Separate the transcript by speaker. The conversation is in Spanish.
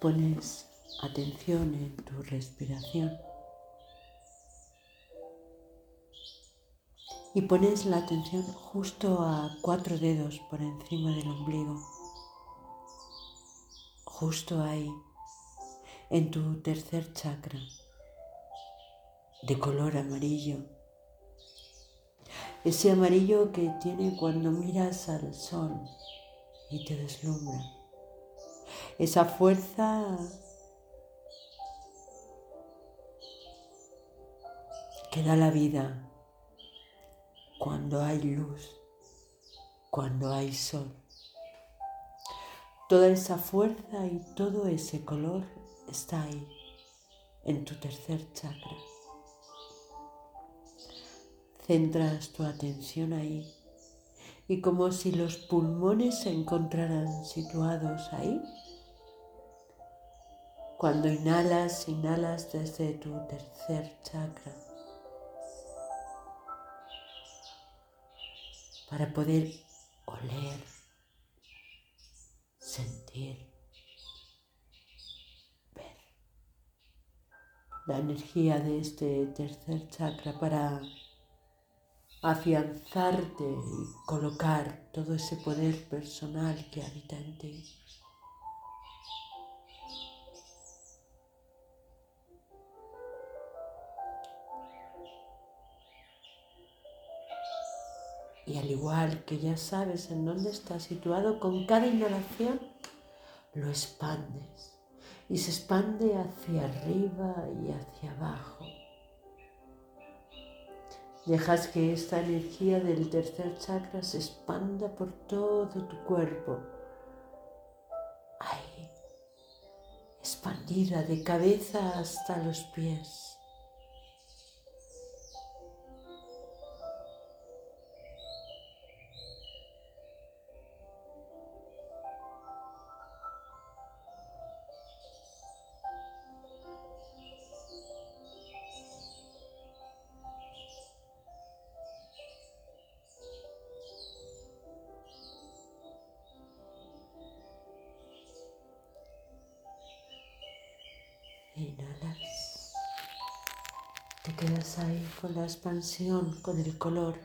Speaker 1: Pones atención en tu respiración. Y pones la atención justo a cuatro dedos por encima del ombligo. Justo ahí, en tu tercer chakra, de color amarillo. Ese amarillo que tiene cuando miras al sol y te deslumbra. Esa fuerza que da la vida cuando hay luz, cuando hay sol. Toda esa fuerza y todo ese color está ahí, en tu tercer chakra. Centras tu atención ahí y como si los pulmones se encontraran situados ahí, cuando inhalas, inhalas desde tu tercer chakra para poder oler, sentir, ver la energía de este tercer chakra para afianzarte y colocar todo ese poder personal que habita en ti. Y al igual que ya sabes en dónde está situado, con cada inhalación lo expandes y se expande hacia arriba y hacia abajo. Dejas que esta energía del tercer chakra se expanda por todo tu cuerpo. Ahí, expandida de cabeza hasta los pies. Inhalas. Te quedas ahí con la expansión, con el color